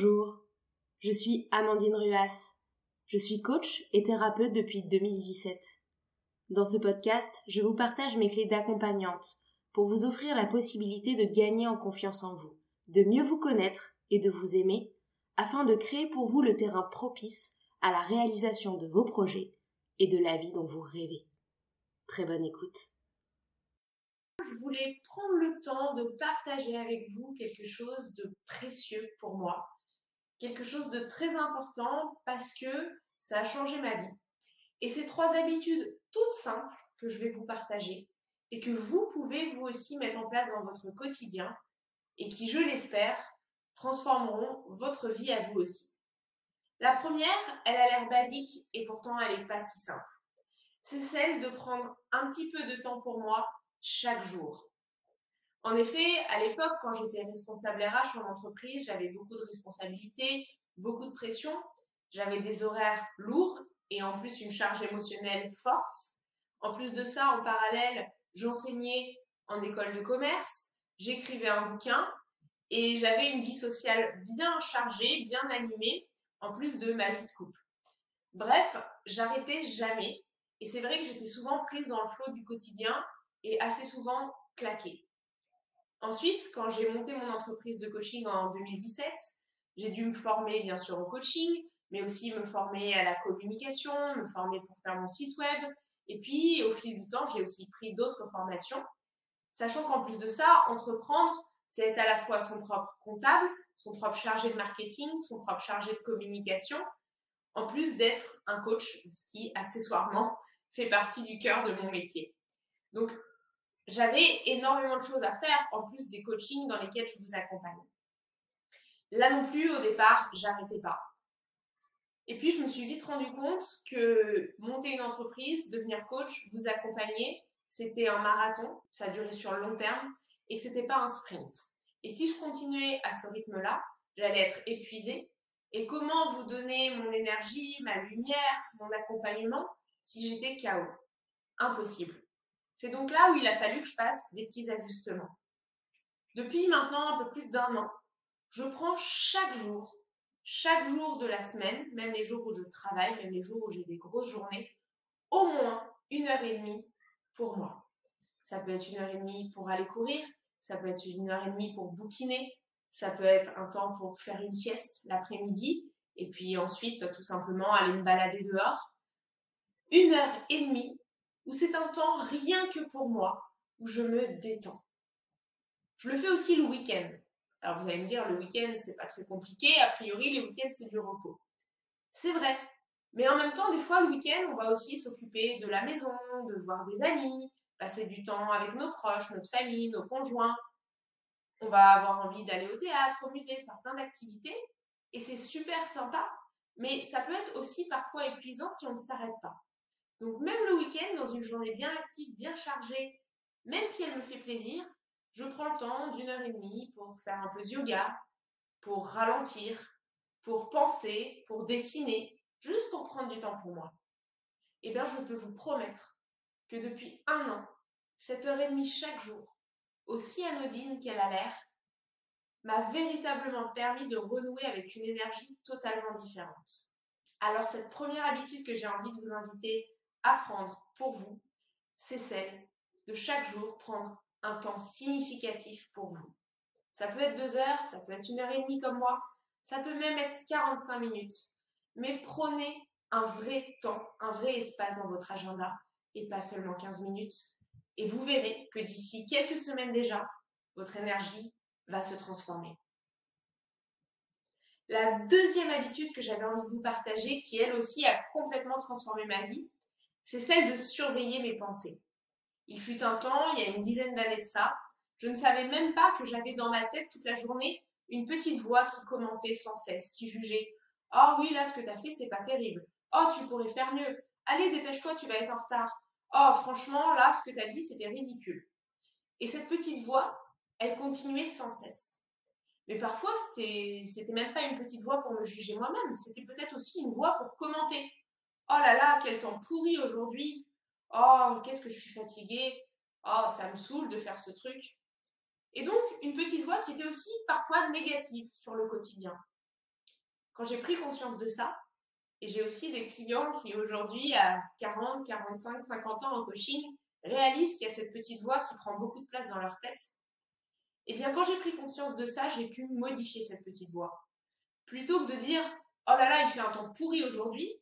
Bonjour, je suis Amandine Ruas. Je suis coach et thérapeute depuis 2017. Dans ce podcast, je vous partage mes clés d'accompagnante pour vous offrir la possibilité de gagner en confiance en vous, de mieux vous connaître et de vous aimer, afin de créer pour vous le terrain propice à la réalisation de vos projets et de la vie dont vous rêvez. Très bonne écoute. Je voulais prendre le temps de partager avec vous quelque chose de précieux pour moi, quelque chose de très important parce que ça a changé ma vie. Et ces trois habitudes toutes simples que je vais vous partager et que vous pouvez vous aussi mettre en place dans votre quotidien et qui, je l'espère, transformeront votre vie à vous aussi. La première, elle a l'air basique et pourtant elle n'est pas si simple. C'est celle de prendre un petit peu de temps pour moi chaque jour. En effet, à l'époque, quand j'étais responsable RH en entreprise, j'avais beaucoup de responsabilités, beaucoup de pression, j'avais des horaires lourds et en plus une charge émotionnelle forte. En plus de ça, en parallèle, j'enseignais en école de commerce, j'écrivais un bouquin et j'avais une vie sociale bien chargée, bien animée, en plus de ma vie de couple. Bref, j'arrêtais jamais et c'est vrai que j'étais souvent prise dans le flot du quotidien et assez souvent claquée. Ensuite, quand j'ai monté mon entreprise de coaching en 2017, j'ai dû me former bien sûr au coaching, mais aussi me former à la communication, me former pour faire mon site web. Et puis, au fil du temps, j'ai aussi pris d'autres formations, sachant qu'en plus de ça, entreprendre, c'est être à la fois son propre comptable, son propre chargé de marketing, son propre chargé de communication, en plus d'être un coach, ce qui accessoirement fait partie du cœur de mon métier. Donc, j'avais énormément de choses à faire en plus des coachings dans lesquels je vous accompagne. Là non plus, au départ, j'arrêtais pas. Et puis, je me suis vite rendu compte que monter une entreprise, devenir coach, vous accompagner, c'était un marathon, ça durait sur le long terme, et que c'était pas un sprint. Et si je continuais à ce rythme-là, j'allais être épuisée. Et comment vous donner mon énergie, ma lumière, mon accompagnement si j'étais KO Impossible. C'est donc là où il a fallu que je fasse des petits ajustements. Depuis maintenant un peu plus d'un an, je prends chaque jour, chaque jour de la semaine, même les jours où je travaille, même les jours où j'ai des grosses journées, au moins une heure et demie pour moi. Ça peut être une heure et demie pour aller courir, ça peut être une heure et demie pour bouquiner, ça peut être un temps pour faire une sieste l'après-midi, et puis ensuite tout simplement aller me balader dehors. Une heure et demie où c'est un temps rien que pour moi, où je me détends. Je le fais aussi le week-end. Alors vous allez me dire, le week-end, c'est pas très compliqué, a priori, les week-ends, c'est du repos. C'est vrai. Mais en même temps, des fois, le week-end, on va aussi s'occuper de la maison, de voir des amis, passer du temps avec nos proches, notre famille, nos conjoints. On va avoir envie d'aller au théâtre, au musée, faire plein d'activités. Et c'est super sympa. Mais ça peut être aussi parfois épuisant si on ne s'arrête pas. Donc même le week-end, dans une journée bien active, bien chargée, même si elle me fait plaisir, je prends le temps d'une heure et demie pour faire un peu de yoga, pour ralentir, pour penser, pour dessiner, juste pour prendre du temps pour moi. Eh bien, je peux vous promettre que depuis un an, cette heure et demie chaque jour, aussi anodine qu'elle a l'air, m'a véritablement permis de renouer avec une énergie totalement différente. Alors cette première habitude que j'ai envie de vous inviter apprendre pour vous, c'est celle de chaque jour prendre un temps significatif pour vous. Ça peut être deux heures, ça peut être une heure et demie comme moi, ça peut même être 45 minutes. Mais prenez un vrai temps, un vrai espace dans votre agenda et pas seulement 15 minutes. Et vous verrez que d'ici quelques semaines déjà, votre énergie va se transformer. La deuxième habitude que j'avais envie de vous partager, qui elle aussi a complètement transformé ma vie, c'est celle de surveiller mes pensées. Il fut un temps, il y a une dizaine d'années de ça, je ne savais même pas que j'avais dans ma tête toute la journée une petite voix qui commentait sans cesse, qui jugeait Oh oui, là, ce que tu as fait, c'est pas terrible. Oh, tu pourrais faire mieux. Allez, dépêche-toi, tu vas être en retard. Oh, franchement, là, ce que tu as dit, c'était ridicule. Et cette petite voix, elle continuait sans cesse. Mais parfois, c'était, c'était même pas une petite voix pour me juger moi-même, c'était peut-être aussi une voix pour commenter. Oh là là, quel temps pourri aujourd'hui. Oh, qu'est-ce que je suis fatiguée. Oh, ça me saoule de faire ce truc. Et donc, une petite voix qui était aussi parfois négative sur le quotidien. quand j'ai pris conscience de ça, et j'ai aussi des clients qui aujourd'hui, à 40, 45, 50 ans en coaching, réalisent qu'il y a cette petite voix qui prend beaucoup de place dans leur tête. Et eh bien, quand j'ai pris conscience de ça, j'ai pu modifier cette petite voix. Plutôt que de dire, oh là là, il fait un temps pourri aujourd'hui,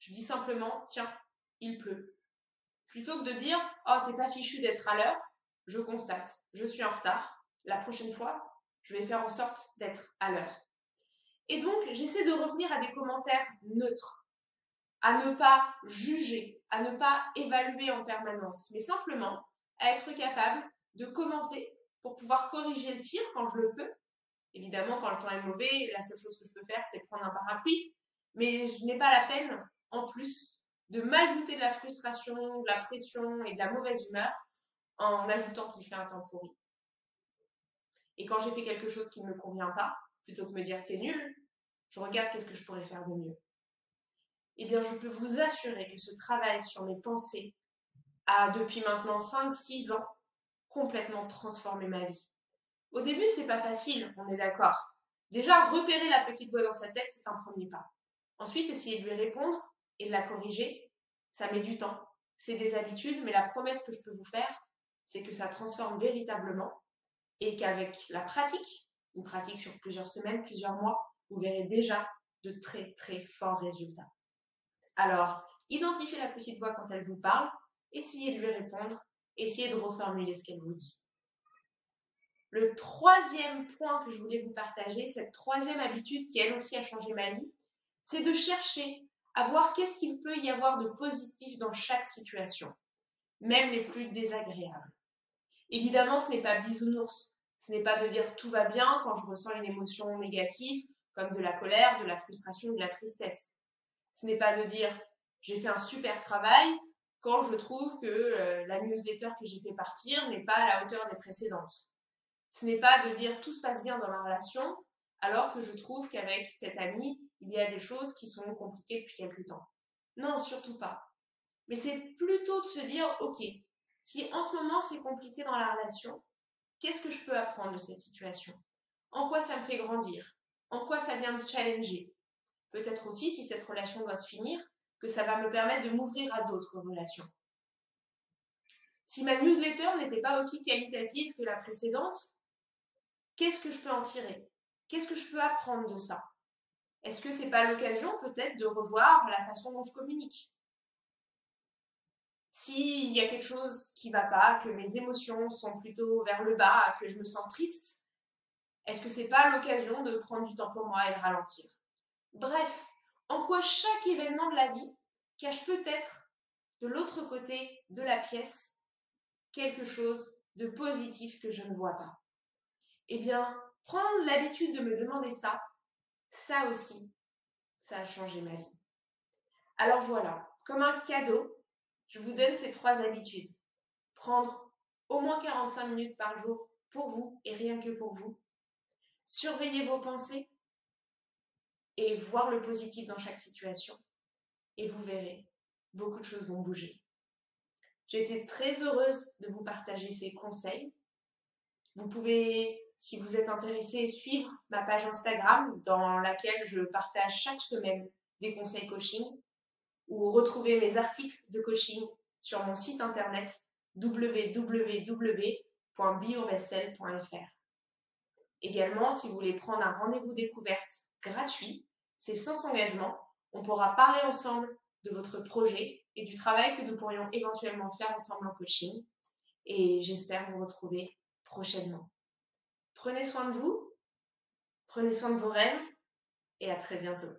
je dis simplement, tiens, il pleut. Plutôt que de dire, oh, t'es pas fichu d'être à l'heure, je constate, je suis en retard. La prochaine fois, je vais faire en sorte d'être à l'heure. Et donc, j'essaie de revenir à des commentaires neutres, à ne pas juger, à ne pas évaluer en permanence, mais simplement à être capable de commenter pour pouvoir corriger le tir quand je le peux. Évidemment, quand le temps est mauvais, la seule chose que je peux faire, c'est prendre un parapluie. Mais je n'ai pas la peine, en plus, de m'ajouter de la frustration, de la pression et de la mauvaise humeur en ajoutant qu'il fait un temps pourri. Et quand j'ai fait quelque chose qui ne me convient pas, plutôt que de me dire t'es nul, je regarde qu'est-ce que je pourrais faire de mieux. Eh bien, je peux vous assurer que ce travail sur mes pensées a, depuis maintenant 5-6 ans, complètement transformé ma vie. Au début, c'est pas facile, on est d'accord. Déjà, repérer la petite voix dans sa tête, c'est un premier pas. Ensuite, essayer de lui répondre et de la corriger, ça met du temps. C'est des habitudes, mais la promesse que je peux vous faire, c'est que ça transforme véritablement et qu'avec la pratique, une pratique sur plusieurs semaines, plusieurs mois, vous verrez déjà de très très forts résultats. Alors, identifiez la petite voix quand elle vous parle, essayez de lui répondre, essayez de reformuler ce qu'elle vous dit. Le troisième point que je voulais vous partager, cette troisième habitude qui elle aussi a changé ma vie, c'est de chercher à voir qu'est-ce qu'il peut y avoir de positif dans chaque situation, même les plus désagréables. Évidemment, ce n'est pas bisounours. Ce n'est pas de dire tout va bien quand je ressens une émotion négative comme de la colère, de la frustration, de la tristesse. Ce n'est pas de dire j'ai fait un super travail quand je trouve que euh, la newsletter que j'ai fait partir n'est pas à la hauteur des précédentes. Ce n'est pas de dire tout se passe bien dans ma relation alors que je trouve qu'avec cette amie, il y a des choses qui sont compliquées depuis quelque temps. Non, surtout pas. Mais c'est plutôt de se dire, ok, si en ce moment c'est compliqué dans la relation, qu'est-ce que je peux apprendre de cette situation? En quoi ça me fait grandir? En quoi ça vient me challenger? Peut-être aussi, si cette relation doit se finir, que ça va me permettre de m'ouvrir à d'autres relations. Si ma newsletter n'était pas aussi qualitative que la précédente, qu'est-ce que je peux en tirer? Qu'est-ce que je peux apprendre de ça? Est-ce que c'est pas l'occasion peut-être de revoir la façon dont je communique? S'il y a quelque chose qui va pas, que mes émotions sont plutôt vers le bas, que je me sens triste, est-ce que c'est pas l'occasion de prendre du temps pour moi et de ralentir? Bref, en quoi chaque événement de la vie cache peut-être de l'autre côté de la pièce quelque chose de positif que je ne vois pas? Eh bien, prendre l'habitude de me demander ça, ça aussi, ça a changé ma vie. Alors voilà, comme un cadeau, je vous donne ces trois habitudes. Prendre au moins 45 minutes par jour pour vous et rien que pour vous surveiller vos pensées et voir le positif dans chaque situation. Et vous verrez, beaucoup de choses vont bouger. Été très heureuse de vous partager ces conseils. Vous pouvez, si vous êtes intéressé, suivre ma page Instagram dans laquelle je partage chaque semaine des conseils coaching ou retrouver mes articles de coaching sur mon site internet www.biobessel.fr. Également, si vous voulez prendre un rendez-vous découverte gratuit, c'est sans engagement. On pourra parler ensemble de votre projet et du travail que nous pourrions éventuellement faire ensemble en coaching. Et j'espère vous retrouver prochainement. Prenez soin de vous, prenez soin de vos rêves et à très bientôt.